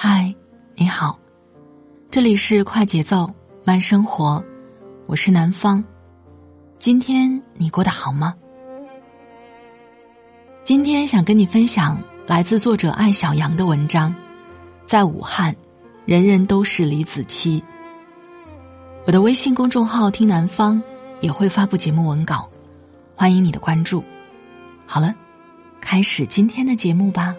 嗨，你好，这里是快节奏慢生活，我是南方。今天你过得好吗？今天想跟你分享来自作者艾小羊的文章，在武汉，人人都是李子柒。我的微信公众号“听南方”也会发布节目文稿，欢迎你的关注。好了，开始今天的节目吧。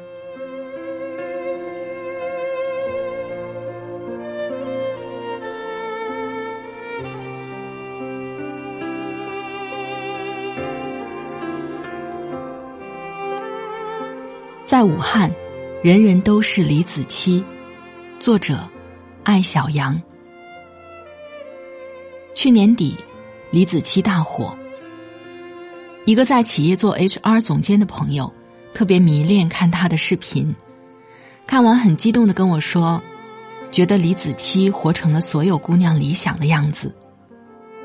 在武汉，人人都是李子柒。作者：艾小羊。去年底，李子柒大火。一个在企业做 HR 总监的朋友，特别迷恋看他的视频，看完很激动的跟我说，觉得李子柒活成了所有姑娘理想的样子：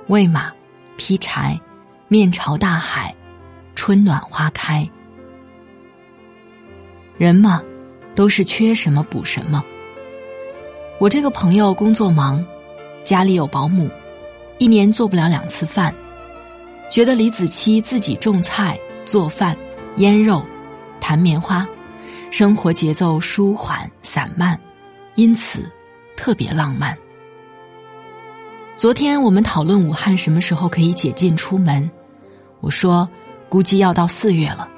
喂马、劈柴、面朝大海、春暖花开。人嘛，都是缺什么补什么。我这个朋友工作忙，家里有保姆，一年做不了两次饭，觉得李子柒自己种菜、做饭、腌肉、弹棉花，生活节奏舒缓散漫，因此特别浪漫。昨天我们讨论武汉什么时候可以解禁出门，我说估计要到四月了。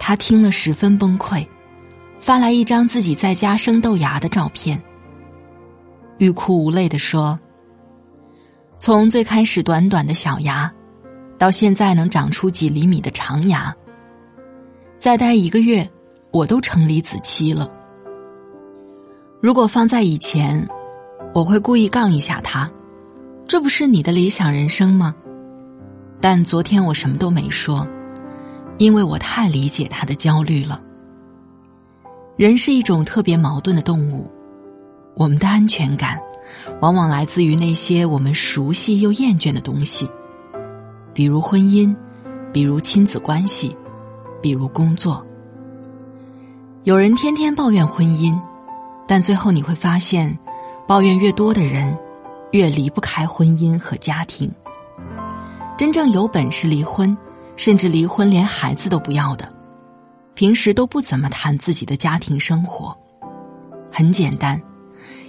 他听了十分崩溃，发来一张自己在家生豆芽的照片。欲哭无泪的说：“从最开始短短的小芽，到现在能长出几厘米的长芽，再待一个月，我都成李子柒了。如果放在以前，我会故意杠一下他，这不是你的理想人生吗？但昨天我什么都没说。”因为我太理解他的焦虑了。人是一种特别矛盾的动物，我们的安全感，往往来自于那些我们熟悉又厌倦的东西，比如婚姻，比如亲子关系，比如工作。有人天天抱怨婚姻，但最后你会发现，抱怨越多的人，越离不开婚姻和家庭。真正有本事离婚。甚至离婚连孩子都不要的，平时都不怎么谈自己的家庭生活。很简单，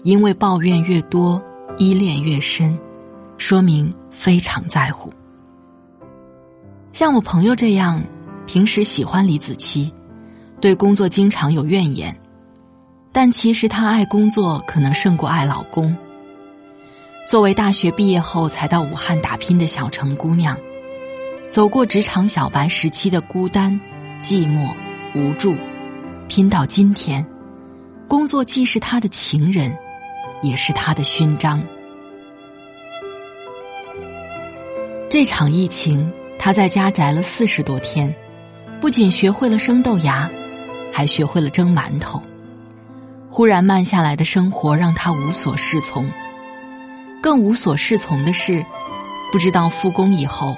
因为抱怨越多，依恋越深，说明非常在乎。像我朋友这样，平时喜欢李子柒，对工作经常有怨言，但其实她爱工作可能胜过爱老公。作为大学毕业后才到武汉打拼的小城姑娘。走过职场小白时期的孤单、寂寞、无助，拼到今天，工作既是他的情人，也是他的勋章。这场疫情，他在家宅了四十多天，不仅学会了生豆芽，还学会了蒸馒头。忽然慢下来的生活让他无所适从，更无所适从的是，不知道复工以后。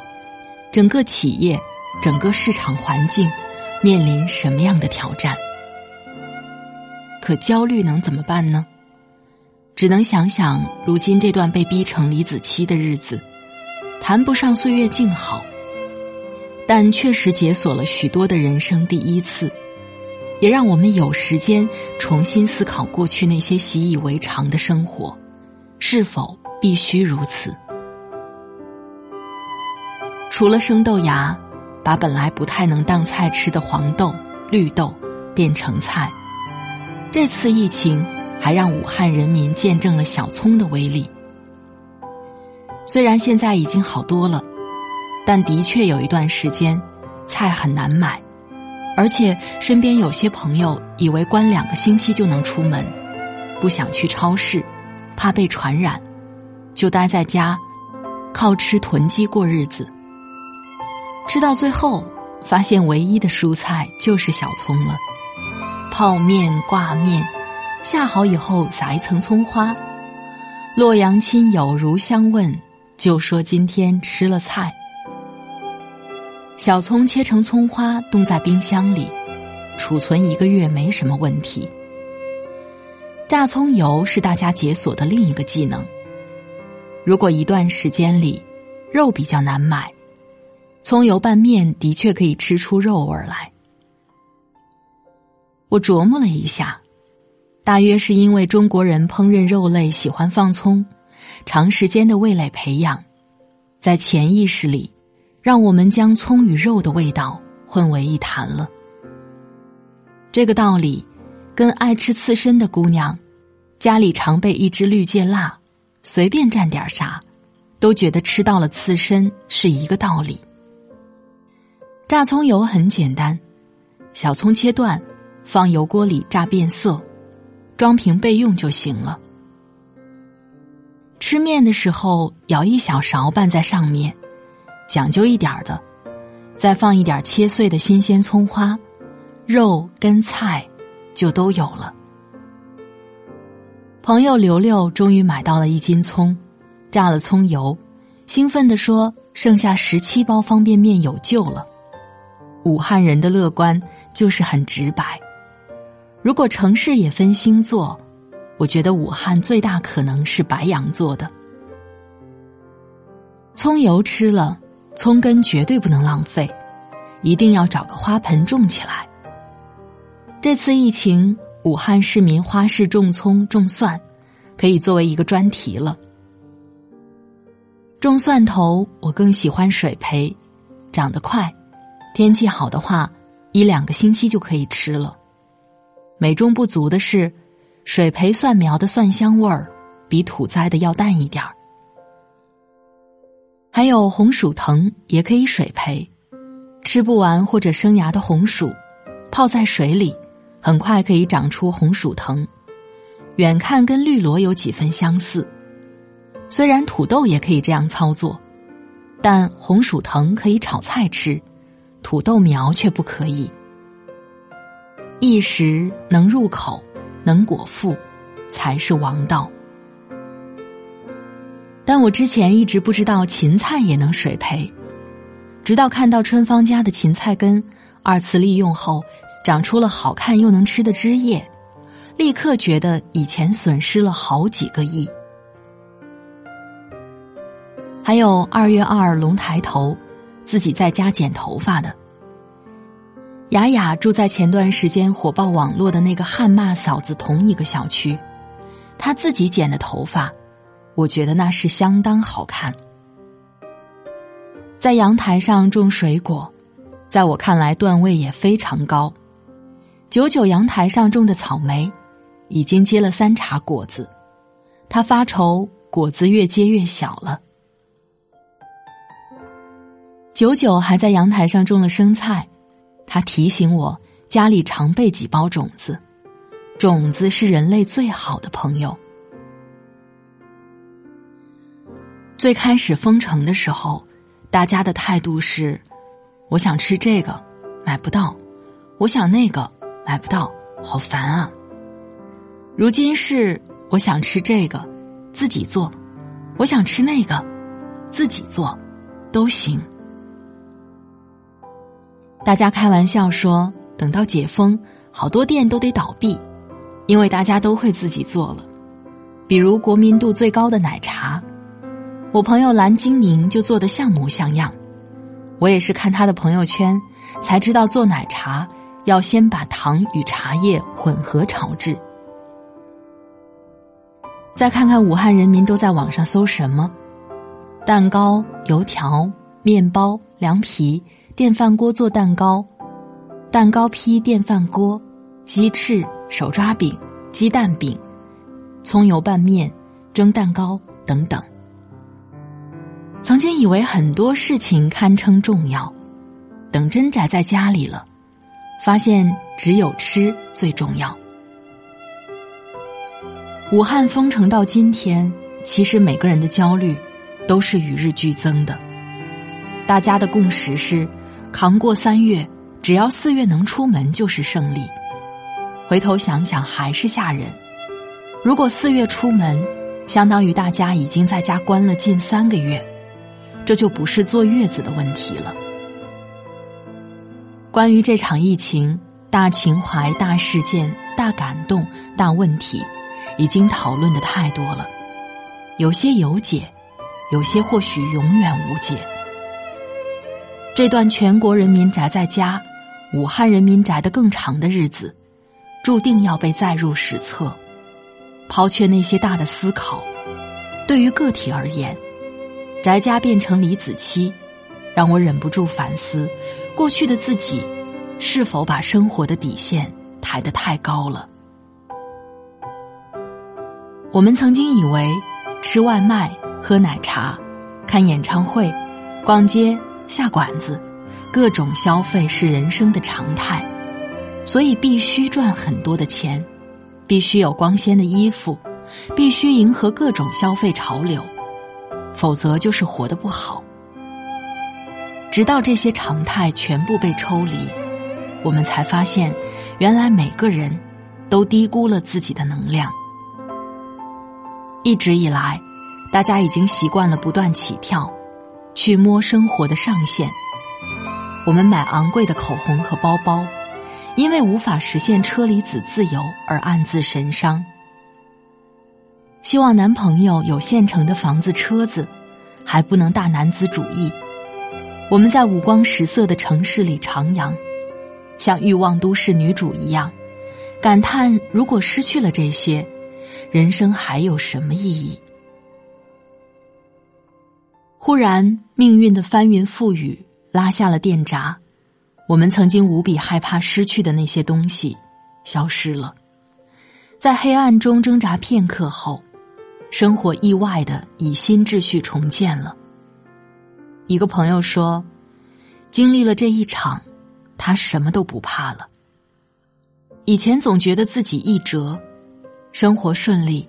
整个企业，整个市场环境，面临什么样的挑战？可焦虑能怎么办呢？只能想想如今这段被逼成李子柒的日子，谈不上岁月静好，但确实解锁了许多的人生第一次，也让我们有时间重新思考过去那些习以为常的生活，是否必须如此？除了生豆芽，把本来不太能当菜吃的黄豆、绿豆变成菜。这次疫情还让武汉人民见证了小葱的威力。虽然现在已经好多了，但的确有一段时间菜很难买，而且身边有些朋友以为关两个星期就能出门，不想去超市，怕被传染，就待在家，靠吃囤积过日子。吃到最后，发现唯一的蔬菜就是小葱了。泡面、挂面，下好以后撒一层葱花。洛阳亲友如相问，就说今天吃了菜。小葱切成葱花，冻在冰箱里，储存一个月没什么问题。榨葱油是大家解锁的另一个技能。如果一段时间里肉比较难买，葱油拌面的确可以吃出肉味来。我琢磨了一下，大约是因为中国人烹饪肉类喜欢放葱，长时间的味蕾培养，在潜意识里。让我们将葱与肉的味道混为一谈了。这个道理，跟爱吃刺身的姑娘，家里常备一支绿芥辣，随便蘸点啥，都觉得吃到了刺身是一个道理。榨葱油很简单，小葱切断，放油锅里炸变色，装瓶备用就行了。吃面的时候，舀一小勺拌在上面。讲究一点的，再放一点切碎的新鲜葱花，肉跟菜就都有了。朋友刘刘终于买到了一斤葱，榨了葱油，兴奋地说：“剩下十七包方便面有救了。”武汉人的乐观就是很直白。如果城市也分星座，我觉得武汉最大可能是白羊座的。葱油吃了。葱根绝对不能浪费，一定要找个花盆种起来。这次疫情，武汉市民花式种葱种蒜，可以作为一个专题了。种蒜头，我更喜欢水培，长得快，天气好的话，一两个星期就可以吃了。美中不足的是，水培蒜苗的蒜香味儿比土栽的要淡一点儿。还有红薯藤也可以水培，吃不完或者生芽的红薯，泡在水里，很快可以长出红薯藤。远看跟绿萝有几分相似，虽然土豆也可以这样操作，但红薯藤可以炒菜吃，土豆苗却不可以。一时能入口，能果腹，才是王道。但我之前一直不知道芹菜也能水培，直到看到春芳家的芹菜根二次利用后长出了好看又能吃的枝叶，立刻觉得以前损失了好几个亿。还有二月二龙抬头，自己在家剪头发的雅雅住在前段时间火爆网络的那个汉骂嫂子同一个小区，她自己剪的头发。我觉得那是相当好看。在阳台上种水果，在我看来段位也非常高。九九阳台上种的草莓，已经结了三茬果子，他发愁果子越结越小了。九九还在阳台上种了生菜，他提醒我家里常备几包种子，种子是人类最好的朋友。最开始封城的时候，大家的态度是：我想吃这个，买不到；我想那个，买不到，好烦啊。如今是我想吃这个，自己做；我想吃那个，自己做，都行。大家开玩笑说，等到解封，好多店都得倒闭，因为大家都会自己做了。比如国民度最高的奶茶。我朋友蓝精灵就做的像模像样，我也是看他的朋友圈才知道做奶茶要先把糖与茶叶混合炒制。再看看武汉人民都在网上搜什么：蛋糕、油条、面包、凉皮、电饭锅做蛋糕、蛋糕坯电饭锅、鸡翅、手抓饼、鸡蛋饼、葱油拌面、蒸蛋糕等等。曾经以为很多事情堪称重要，等真宅在家里了，发现只有吃最重要。武汉封城到今天，其实每个人的焦虑都是与日俱增的。大家的共识是，扛过三月，只要四月能出门就是胜利。回头想想还是吓人。如果四月出门，相当于大家已经在家关了近三个月，这就不是坐月子的问题了。关于这场疫情，大情怀、大事件、大感动、大问题，已经讨论的太多了。有些有解，有些或许永远无解。这段全国人民宅在家，武汉人民宅的更长的日子，注定要被载入史册。抛却那些大的思考，对于个体而言，宅家变成李子柒，让我忍不住反思：过去的自己是否把生活的底线抬得太高了？我们曾经以为，吃外卖、喝奶茶、看演唱会、逛街、下馆子，各种消费是人生的常态，所以必须赚很多的钱。必须有光鲜的衣服，必须迎合各种消费潮流，否则就是活得不好。直到这些常态全部被抽离，我们才发现，原来每个人都低估了自己的能量。一直以来，大家已经习惯了不断起跳，去摸生活的上限。我们买昂贵的口红和包包。因为无法实现车厘子自由而暗自神伤，希望男朋友有现成的房子车子，还不能大男子主义。我们在五光十色的城市里徜徉，像欲望都市女主一样，感叹如果失去了这些，人生还有什么意义？忽然，命运的翻云覆雨拉下了电闸。我们曾经无比害怕失去的那些东西，消失了。在黑暗中挣扎片刻后，生活意外的以新秩序重建了。一个朋友说：“经历了这一场，他什么都不怕了。以前总觉得自己一折，生活顺利，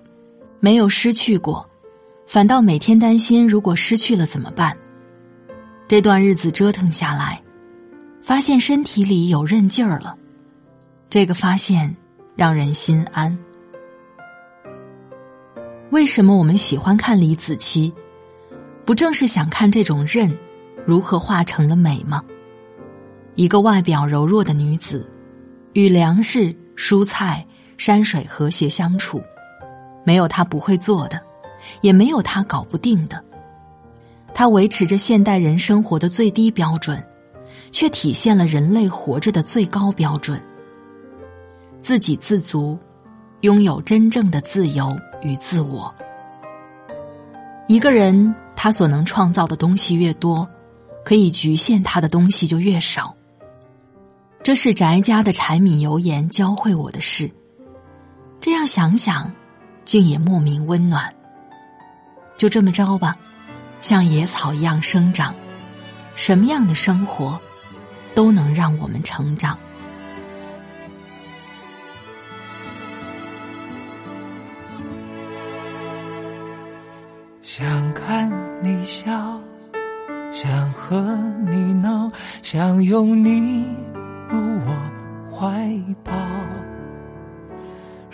没有失去过，反倒每天担心如果失去了怎么办。这段日子折腾下来。”发现身体里有韧劲儿了，这个发现让人心安。为什么我们喜欢看李子柒？不正是想看这种韧如何化成了美吗？一个外表柔弱的女子，与粮食、蔬菜、山水和谐相处，没有她不会做的，也没有他搞不定的。他维持着现代人生活的最低标准。却体现了人类活着的最高标准：自给自足，拥有真正的自由与自我。一个人他所能创造的东西越多，可以局限他的东西就越少。这是宅家的柴米油盐教会我的事。这样想想，竟也莫名温暖。就这么着吧，像野草一样生长。什么样的生活？都能让我们成长。想看你笑，想和你闹，想拥你入我怀抱。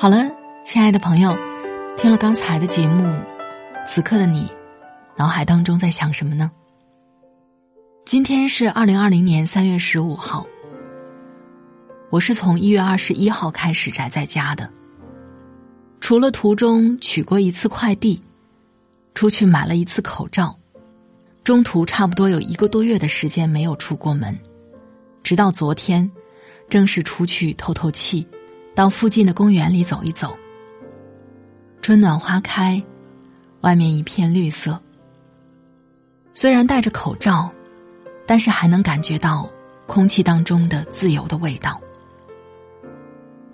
好了，亲爱的朋友，听了刚才的节目，此刻的你，脑海当中在想什么呢？今天是二零二零年三月十五号，我是从一月二十一号开始宅在家的，除了途中取过一次快递，出去买了一次口罩，中途差不多有一个多月的时间没有出过门，直到昨天，正式出去透透气。到附近的公园里走一走。春暖花开，外面一片绿色。虽然戴着口罩，但是还能感觉到空气当中的自由的味道。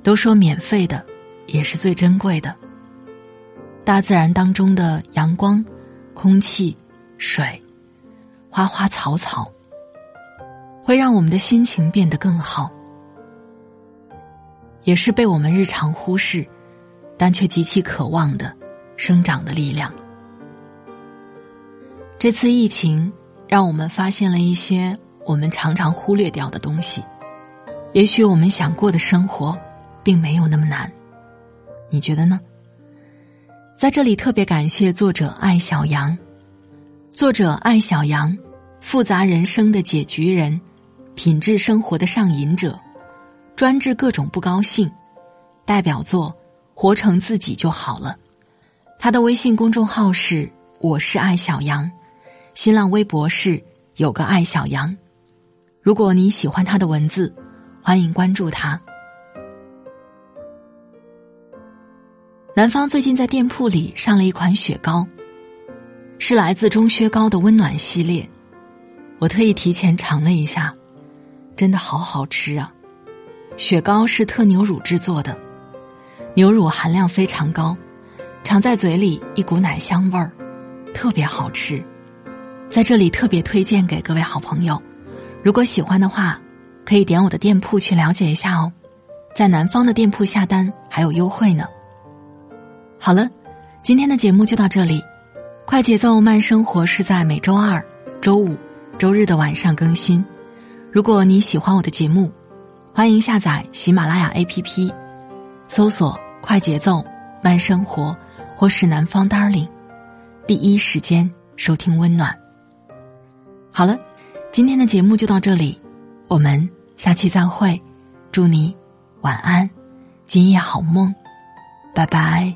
都说免费的也是最珍贵的。大自然当中的阳光、空气、水、花花草草，会让我们的心情变得更好。也是被我们日常忽视，但却极其渴望的生长的力量。这次疫情让我们发现了一些我们常常忽略掉的东西。也许我们想过的生活，并没有那么难。你觉得呢？在这里特别感谢作者艾小羊，作者艾小羊，复杂人生的解局人，品质生活的上瘾者。专治各种不高兴，代表作《活成自己就好了》。他的微信公众号是“我是爱小羊”，新浪微博是“有个爱小羊”。如果你喜欢他的文字，欢迎关注他。南方最近在店铺里上了一款雪糕，是来自钟薛高的温暖系列。我特意提前尝了一下，真的好好吃啊！雪糕是特牛乳制作的，牛乳含量非常高，尝在嘴里一股奶香味儿，特别好吃。在这里特别推荐给各位好朋友，如果喜欢的话，可以点我的店铺去了解一下哦，在南方的店铺下单还有优惠呢。好了，今天的节目就到这里，快节奏慢生活是在每周二、周五、周日的晚上更新。如果你喜欢我的节目，欢迎下载喜马拉雅 APP，搜索“快节奏慢生活”或是“南方 Darling”，第一时间收听温暖。好了，今天的节目就到这里，我们下期再会，祝你晚安，今夜好梦，拜拜。